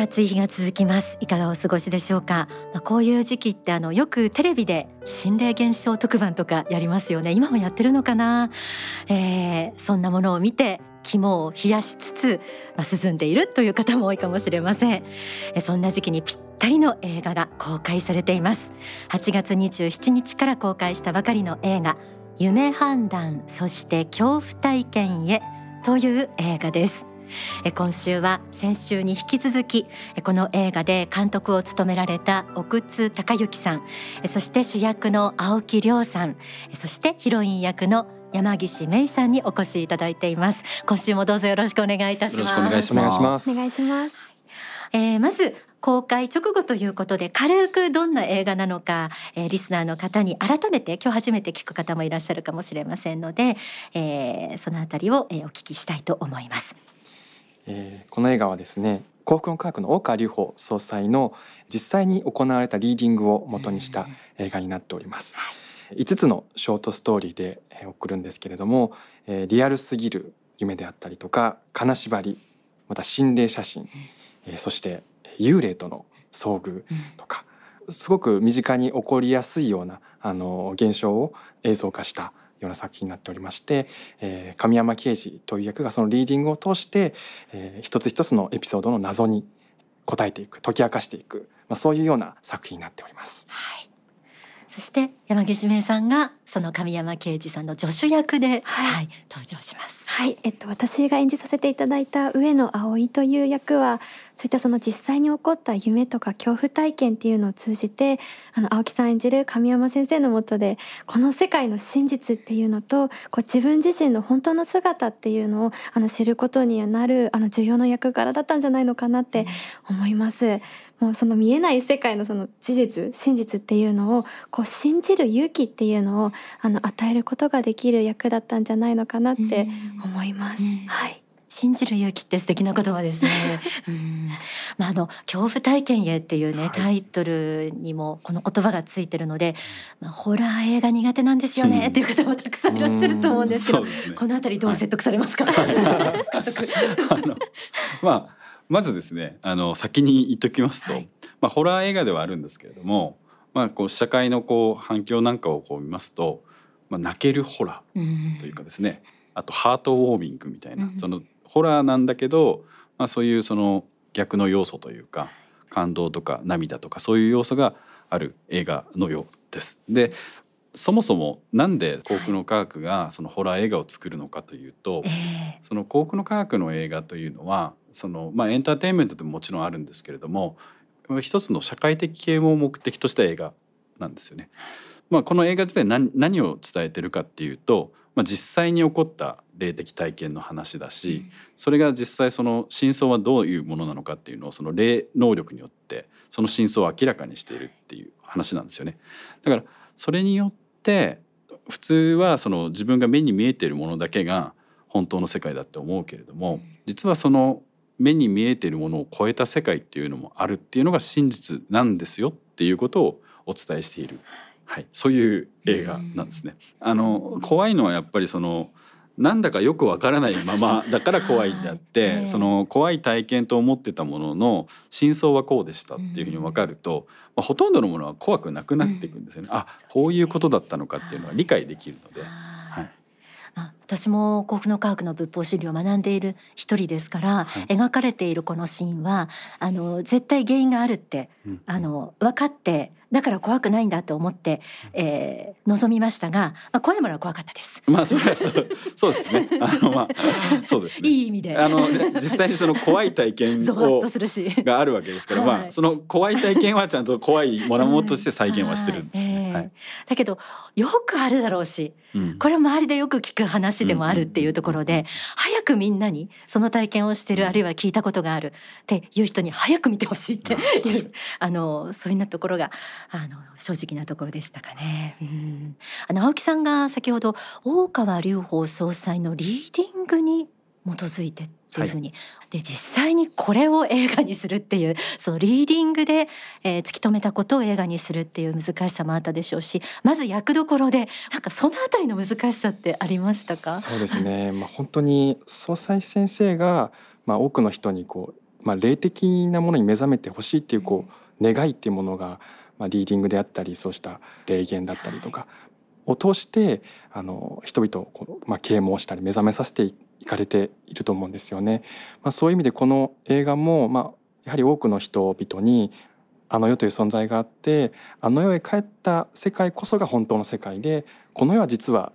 暑い日が続きます。いかがお過ごしでしょうか、まあ、こういう時期ってあのよくテレビで心霊現象特番とかやりますよね。今もやってるのかな、えー、そんなものを見て肝を冷やしつつ、まあ、涼んでいるという方も多いかもしれません。えそんな時期にぴったりの映画が公開されています。8月27日から公開したばかりの映画夢判断そして恐怖体験へという映画です。今週は先週に引き続きこの映画で監督を務められた奥津隆之さん。そして主役の青木亮さん。そしてヒロイン役の山岸芽衣さんにお越しいただいています。今週もどうぞよろしくお願いいたします。お願いします。お願いします。えー、まず公開直後ということで軽くどんな映画なのか、えー、リスナーの方に改めて今日初めて聞く方もいらっしゃるかもしれませんので、えー、そのあたりを、えー、お聞きしたいと思います。えー、この映画はですね幸福の科学の大川隆法総裁の実際に行われたリーディングを元にした映画になっております。5つのショートストーリーで送るんですけれども、えー、リアルすぎる夢であったりとか金縛りまた心霊写真、えー、そして幽霊との遭遇とか、すごく身近に起こりやすいようなあの現象を映像化したような作品になっておりまして、えー、神山刑事という役がそのリーディングを通して、えー、一つ一つのエピソードの謎に答えていく解き明かしていく、まあ、そういうような作品になっております。はい、そして山岸明さんがその神山刑事さんの助手役で、はい、はい、登場します。はい、えっと私が演じさせていただいた上野葵という役はそういったその実際に起こった夢とか恐怖体験っていうのを通じてあの青木さん演じる神山先生のもとでこの世界の真実っていうのとこう自分自身の本当の姿っていうのをあの知ることになるあの重要な役柄だったんじゃないのかなって思います。うんもうその見えない世界のその事実真実っていうのをこう信じる勇気っていうのをあの与えることができる役だったんじゃないのかなって思います。はい。信じる勇気って素敵な言葉ですね。うん、まああの恐怖体験へっていうね、はい、タイトルにもこの言葉がついてるので、まあホラー映画苦手なんですよね、っていう方もたくさんいらっしゃると思うんですけど、ね、このあたりどう説得されますか？はい、まあまずですね、あの先に言っときますと、はい、まあホラー映画ではあるんですけれども、まあこう社会のこう反響なんかをこう見ますと、まあ泣けるホラーというかですね。うんあとハートウォーミングみたいな、うん、そのホラーなんだけど、まあ、そういうその逆の要素というか感動とか涙とかそういう要素がある映画のようです。でそもそもなんで幸福の科学がそのホラー映画を作るのかというと、はい、その幸福の科学の映画というのはその、まあ、エンターテインメントでももちろんあるんですけれども一つの社会的啓蒙を目的とした映画なんですよね。まあ、この映画自体何何を伝えてるかっていうとまあ、実際に起こった霊的体験の話だし、それが実際その真相はどういうものなのかっていうのをその霊能力によってその真相を明らかにしているっていう話なんですよね。だからそれによって普通はその自分が目に見えているものだけが本当の世界だって思うけれども実はその目に見えているものを超えた世界っていうのもあるっていうのが真実なんですよっていうことをお伝えしている。はい、そういう映画なんですね。あの怖いのはやっぱりそのなんだかよくわからないままだから怖いんであって、その怖い体験と思ってたものの真相はこうでしたっていうふうに分かると、まあ、ほとんどのものは怖くなくなっていくんですよね。あこういうことだったのかっていうのは理解できるので。はい私も幸福の科学の仏法真理を学んでいる一人ですから、はい、描かれているこのシーンはあの絶対原因があるって、うん、あの分かってだから怖くないんだと思って、えー、臨みましたが、まあ、怖いものは怖かったです。まあそれはそうそうですね。あのまあそうですね。いい意味で。あの実際にその怖い体験を があるわけですから、はい、まあその怖い体験はちゃんと怖いものもとして再現はしてるんです、ねはい、だけどよくあるだろうし、うん、これ周りでよく聞く話でもあるっていうところで、うん、早くみんなにその体験をしてるあるいは聞いたことがあるっていう人に早く見てほしいっていうあのそういうなところが。あの正直なところでしたかね。うん、あの青木さんが先ほど大川隆法総裁のリーディングに基づいてっていうふうに、はい、で実際にこれを映画にするっていうそのリーディングで、えー、突き止めたことを映画にするっていう難しさもあったでしょうしまず役どころでなんかそのあたりの難しさってありましたか？そうですね、まあ、本当に総裁先生が、まあ、多くの人にこうまあ、霊的なものに目覚めてほしいっていうこう願いっていうものが、まあ、リーディングであったりそうした霊言だったりとかを通してあの人々をこう、まあ、啓蒙したり目覚めさせていかれていると思うんですよね。まあ、そういう意味でこの映画も、まあ、やはり多くの人々にあの世という存在があってあの世へ帰った世界こそが本当の世界でこの世は実は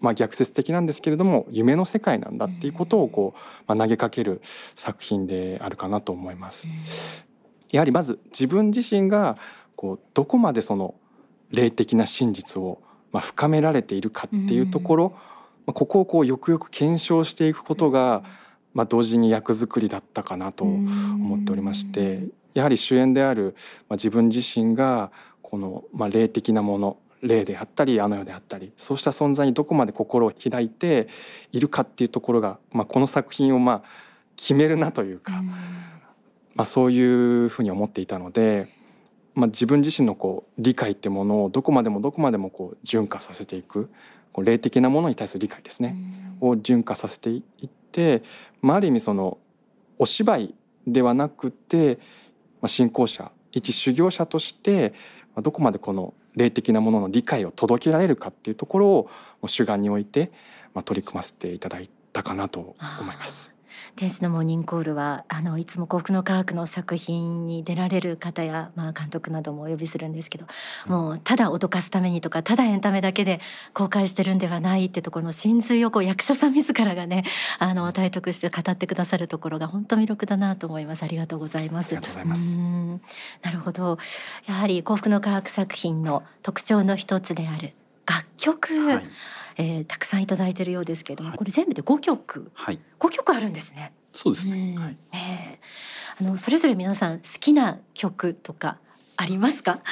まあ逆説的なんですけれども夢の世界なんだっていうことをこう、まあ、投げかける作品であるかなと思います。やはりまず自分自身がこうどこまでその霊的な真実をまあ深められているかっていうところ、まあ、ここをこうよくよく検証していくことが、まあ、同時に役作りだったかなと思っておりましてやはり主演である、まあ、自分自身がこの、まあ、霊的なもの霊であったりあの世であったりそうした存在にどこまで心を開いているかっていうところが、まあ、この作品をまあ決めるなというか、まあ、そういうふうに思っていたので、まあ、自分自身のこう理解ってものをどこまでもどこまでもこう純化させていくこう霊的なものに対する理解ですね、を純化させていって、まあ、ある意味そのお芝居ではなくてまあ、信仰者一修行者としてどこまでこの霊的なものの理解を届けられるかっていうところを主眼に置いて、まあ、取り組ませていただいたかなと思います。天使のモーニングコールはあのいつも幸福の科学の作品に出られる方や、まあ、監督などもお呼びするんですけど、もうただ脅かすためにとかただエンタメだけで公開してるんではないってところの真髄をこう役者さん自らがねあの体得して語ってくださるところが本当魅力だなと思います。ありがとうございます。ありがとうございます。なるほど。やはり幸福の科学作品の特徴の一つである楽曲、はい。えー、たくさんいただいてるようですけれども、はい、これ全部で5曲、はい、5曲あるんですね。そうですね。はい、ねあのそれぞれ皆さん好きな曲とかありますか？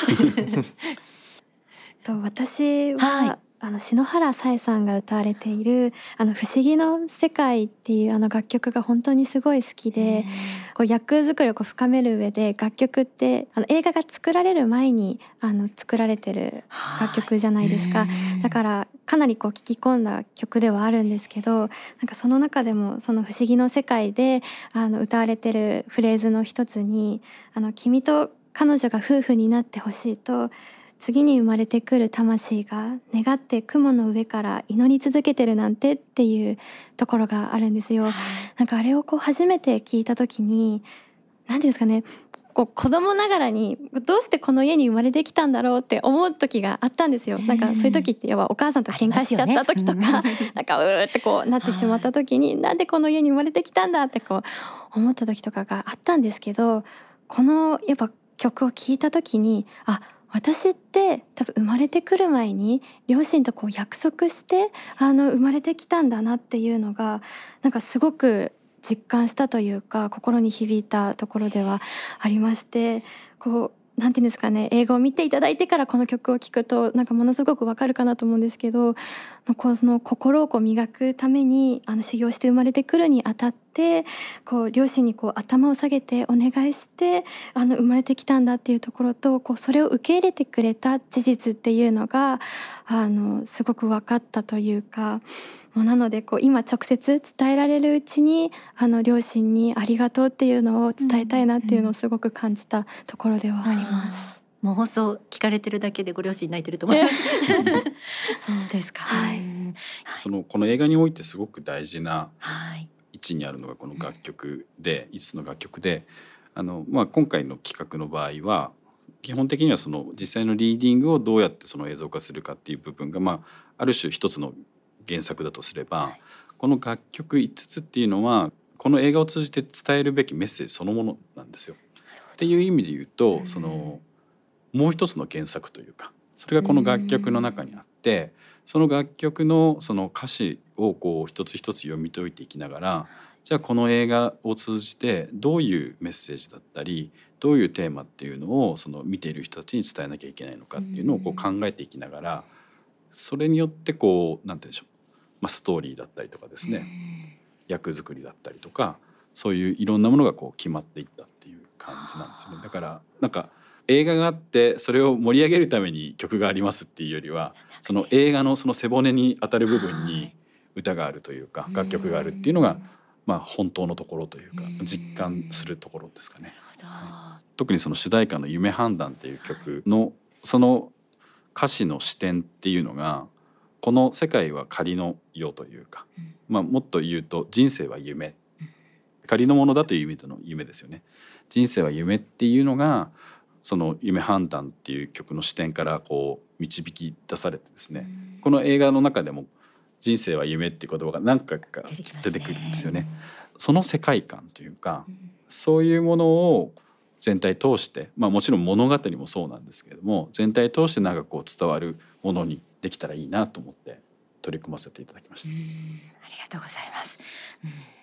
と私は、はいあの篠原さえさんが歌われている「あの不思議の世界」っていうあの楽曲が本当にすごい好きでこう役作りをこう深める上で楽曲ってあの映画が作られる前にあの作られてる楽曲じゃないですか。だからかなりこう聞き込んだ曲ではあるんですけどなんかその中でもその「不思議の世界で」あの歌われてるフレーズの一つに「あの君と彼女が夫婦になってほしいと」次に生まれてくる魂が願って雲の上から祈り続けてるなんてっていうところがあるんですよ。なんかあれをこう初めて聞いた時に何ですかねこう子供ながらにどうしてこの家に生まれてきたんだろうって思う時があったんですよ。なんかそういう時って要はお母さんと喧嘩しちゃった時とか、ね、なんかうーってこうなってしまった時に、なんでこの家に生まれてきたんだってこう思った時とかがあったんですけどこのやっぱ曲を聴いた時にあ私って多分生まれてくる前に両親とこう約束してあの生まれてきたんだなっていうのがなんかすごく実感したというか心に響いたところではありましてこうなんていうんですかね映画を見ていただいてからこの曲を聴くとなんかものすごくわかるかなと思うんですけどこの心をこう磨くためにあの修行して生まれてくるにあたってこう両親にこう頭を下げてお願いしてあの生まれてきたんだっていうところとこうそれを受け入れてくれた事実っていうのがあのすごく分かったというか。もうなのでこう今直接伝えられるうちにあの両親にありがとうっていうのを伝えたいなっていうのをすごく感じたところではあります。もう放送聞かれてるだけでご両親泣いてると思います。そうですか。はい。そのこの映画においてすごく大事な位置にあるのがこの楽曲で、5つの楽曲で、あのまあ今回の企画の場合は基本的にはその実際のリーディングをどうやってその映像化するかっていう部分がまあある種一つの原作だとすれば、はい、この楽曲5つっていうのはこの映画を通じて伝えるべきメッセージそのものなんですよ。っていう意味で言うとそのもう一つの原作というかそれがこの楽曲の中にあってその楽曲のその歌詞をこう一つ一つ読み解いていきながらじゃあこの映画を通じてどういうメッセージだったりどういうテーマっていうのをその見ている人たちに伝えなきゃいけないのかっていうのをこう考えていきながらそれによってこう何て言うんでしょうまあ、ストーリーだったりとかですね役作りだったりとかそういういろんなものがこう決まっていったっていう感じなんですよね。だからなんか映画があってそれを盛り上げるために曲がありますっていうよりはその映画のその背骨に当たる部分に歌があるというか楽曲があるっていうのがまあ、本当のところというか実感するところですかね。特にその主題歌の「夢判断」っていう曲のその歌詞の視点っていうのがこの世界は仮の世というか、まあ、もっと言うと人生は夢。仮のものだという意味での夢ですよね。人生は夢っていうのがその「夢判断」っていう曲の視点からこう導き出されてですね、この映画の中でも「人生は夢」っていう言葉が何回か出てくるんですよね。その世界観というか、そういうものを全体通して、まあ、もちろん物語もそうなんですけれども全体通してなんかこう伝わるものにできたらいいなと思って取り組ませていただきました。ありがとうございます。うん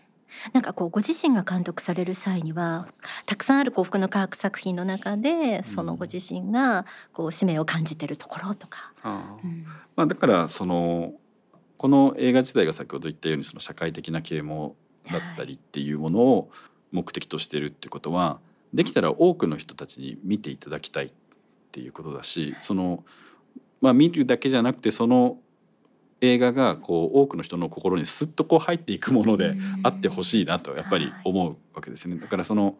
なんかこうご自身が監督される際にはたくさんある幸福の科学作品の中でそのご自身がこう使命を感じてるところとか。まあ、だからそのこの映画自体が先ほど言ったようにその社会的な啓蒙だったりっていうものを目的としているっていうことは、できたら多くの人たちに見ていただきたいっていうことだしその、まあ、見るだけじゃなくてその映画がこう多くの人の心にすっとこう入っていくものであってほしいなとやっぱり思うわけですよね。だからその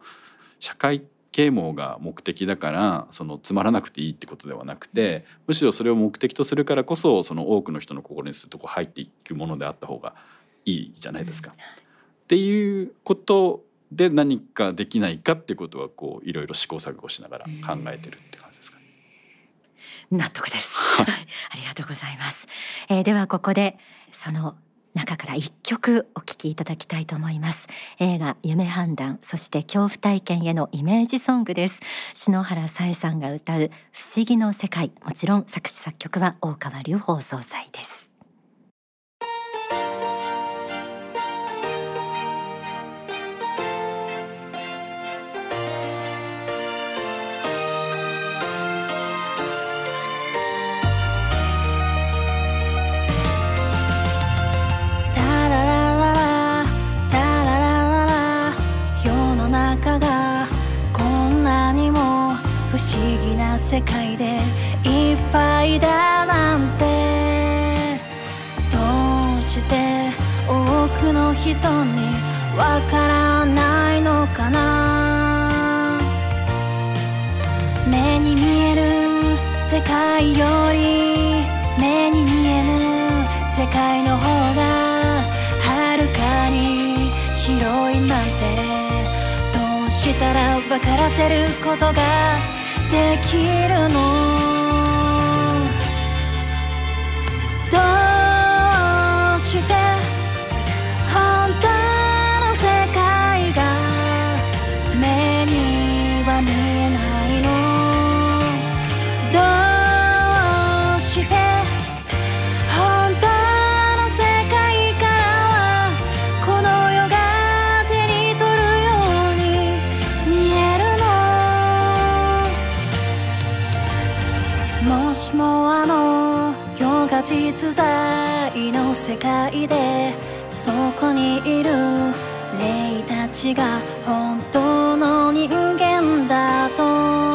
社会啓蒙が目的だからそのつまらなくていいってことではなくてむしろそれを目的とするからこそその多くの人の心にすっとこう入っていくものであった方がいいじゃないですか。っていうことで何かできないかっていうことはこういろいろ試行錯誤しながら考えてるって。納得です。はい、ありがとうございます。えー、ではここでその中から一曲お聴きいただきたいと思います。映画夢判断そして恐怖体験へのイメージソングです。篠原さえさんが歌う不思議の世界。もちろん作詞作曲は大川隆法総裁ですでいっぱいだなんて。どうして多くの人にわからないのかな。目に見える世界より目に見えぬ世界の方がはるかに広いなんて。どうしたら分からせることができるのもしもあの世が実在の世界でそこにいる霊たちが本当の人間だと。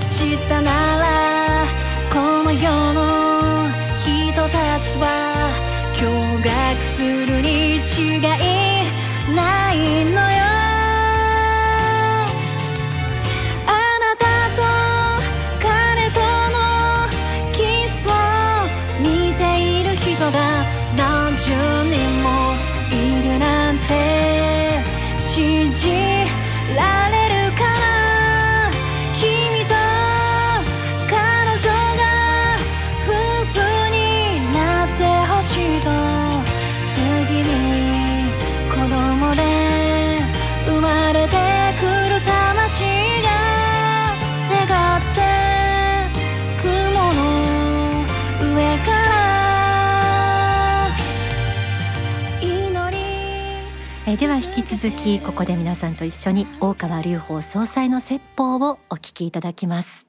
知ったならこの世の人たちは驚愕するに違いえでは引き続きここで皆さんと一緒に大川隆法総裁の説法をお聞きいただきます。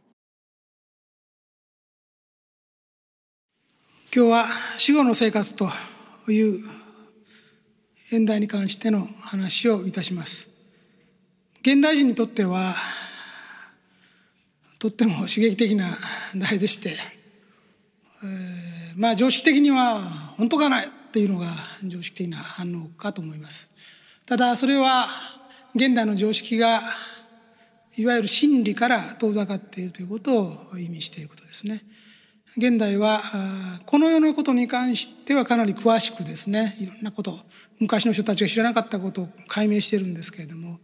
今日は死後の生活という現代に関しての話をいたします。現代人にとってはとっても刺激的な題でして、えー、まあ常識的には本当かないというのが常識的な反応かと思います。ただそれは現代の常識がいわゆる真理から遠ざかっているということを意味していることですね現代はこの世のことに関してはかなり詳しくですねいろんなこと昔の人たちが知らなかったことを解明しているんですけれども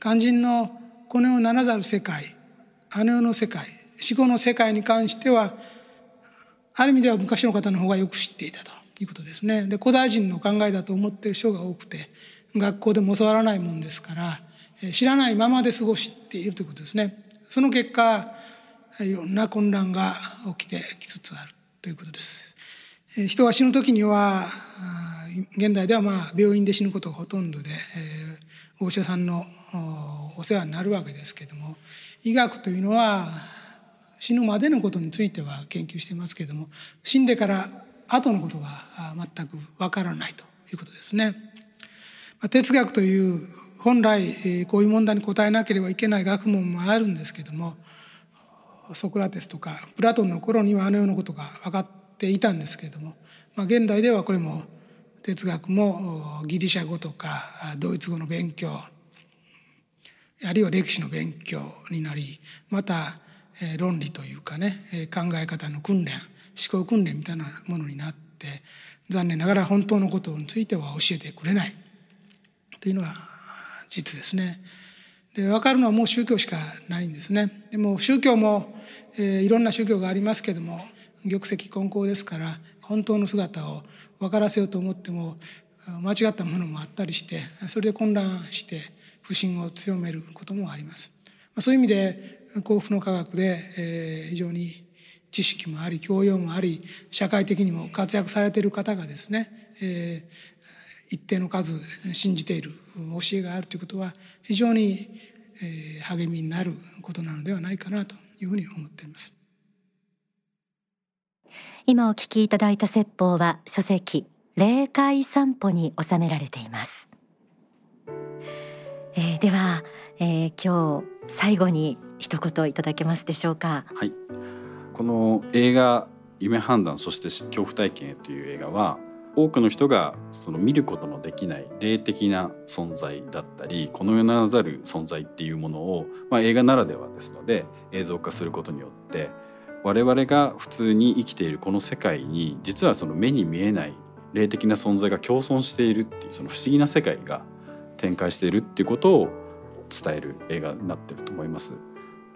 肝心のこの世ならざる世界あの世の世界死後の世界に関してはある意味では昔の方の方がよく知っていたということですね。で古代人の考えだと思っている人が多くて学校でも教わらないもんですから知らないままで過ごしているということですね。その結果いろんな混乱が起きてきつつあるということです。人が死ぬ時には現代ではまあ病院で死ぬことがほとんどで、お医者さんのお世話になるわけですけども医学というのは死ぬまでのことについては研究してますけども死んでから後のことは全くわからないということですね。哲学という本来こういう問題に答えなければいけない学問もあるんですけどもソクラテスとかプラトンの頃にはあのようなことが分かっていたんですけれども、まあ、現代ではこれも哲学もギリシャ語とかドイツ語の勉強あるいは歴史の勉強になりまた論理というかね考え方の訓練思考訓練みたいなものになって残念ながら本当のことについては教えてくれない。というのは実ですね。で分かるのはもう宗教しかないんですね。でも宗教も、えー、いろんな宗教がありますけども玉石混交ですから本当の姿を分からせようと思っても間違ったものもあったりしてそれで混乱して不信を強めることもあります。まあ、そういう意味で幸福の科学で、えー、非常に知識もあり教養もあり社会的にも活躍されている方がですね、えー、一定の数信じている教えがあるということは非常に、えー、励みになることなのではないかなというふうに思っています。今お聞きいただいた説法は書籍霊界散歩に収められています。えー、では、えー、今日最後に一言いただけますでしょうか。はい。この映画夢判断そして恐怖体験へという映画は多くの人がその見ることのできない霊的な存在だったりこの世ならざる存在っていうものを、まあ、映画ならではですので映像化することによって我々が普通に生きているこの世界に実はその目に見えない霊的な存在が共存しているっていうその不思議な世界が展開しているっていうことを伝える映画になってると思います。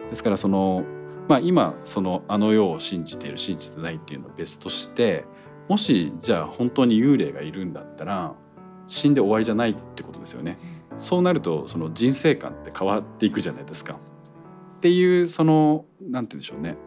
ですからそのまあ今そのあの世を信じている信じてないっていうのは別としてもしじゃあ本当に幽霊がいるんだったら死んで終わりじゃないってことですよね。そうなるとその人生観って変わっていくじゃないですか。っていうそのなんて言うんでしょうね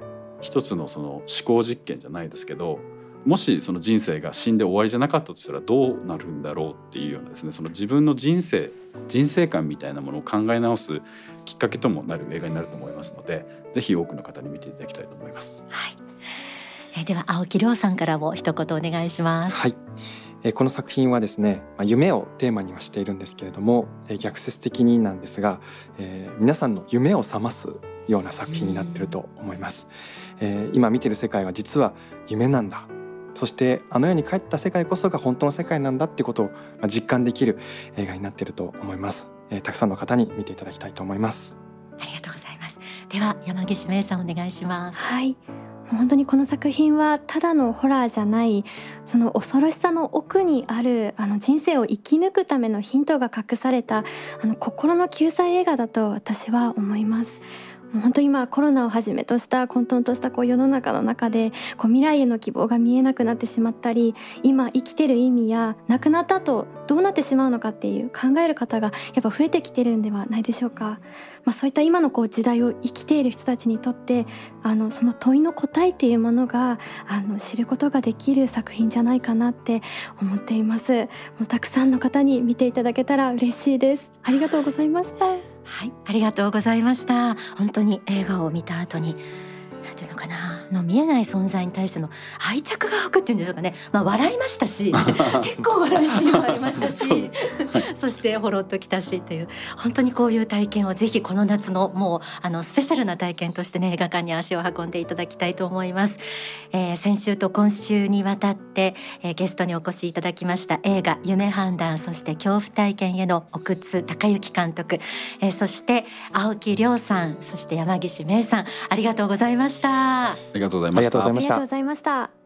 一つのその思考実験じゃないですけどもしその人生が死んで終わりじゃなかったとしたらどうなるんだろうっていうようなですねその自分の人生人生観みたいなものを考え直すきっかけともなる映画になると思いますのでぜひ多くの方に見ていただきたいと思います。はい、えでは青木亮さんからも一言お願いします。はい。えこの作品はですね、まあ、夢をテーマにはしているんですけれども、え逆説的になんですが、えー、皆さんの夢を覚ますような作品になっていると思います。えー、今見てる世界は実は夢なんだ。そしてあの世に帰った世界こそが本当の世界なんだっていうことを実感できる映画になっていると思います、えー、たくさんの方に見ていただきたいと思います。ありがとうございます。では山岸芽さんお願いします。はい本当にこの作品はただのホラーじゃないその恐ろしさの奥にあるあの人生を生き抜くためのヒントが隠されたあの心の救済映画だと私は思います。本当今コロナをはじめとした混沌としたこう世の中の中でこう未来への希望が見えなくなってしまったり今生きてる意味や亡くなった後どうなってしまうのかっていう考える方がやっぱ増えてきてるんではないでしょうか、まあ、そういった今のこう時代を生きている人たちにとってあのその問いの答えっていうものがあの知ることができる作品じゃないかなって思っています。もうたくさんの方に見ていただけたら嬉しいです。ありがとうございました。はい、ありがとうございました。本当に映画を見た後に、なんていうのかな、の見えない存在に対しての愛着が湧くっていうんでしょうかね、まあ、笑いましたし 結構笑いシーンもありましたしそしてほろっときたしという本当にこういう体験をぜひこの夏のもうあのスペシャルな体験としてね映画館に足を運んでいただきたいと思います、えー、先週と今週にわたって、えー、ゲストにお越しいただきました映画夢判断そして恐怖体験への奥津隆之監督、えー、そして青木亮さんそして山岸芽さんありがとうございました。ありがとうございました。ありがとうございました。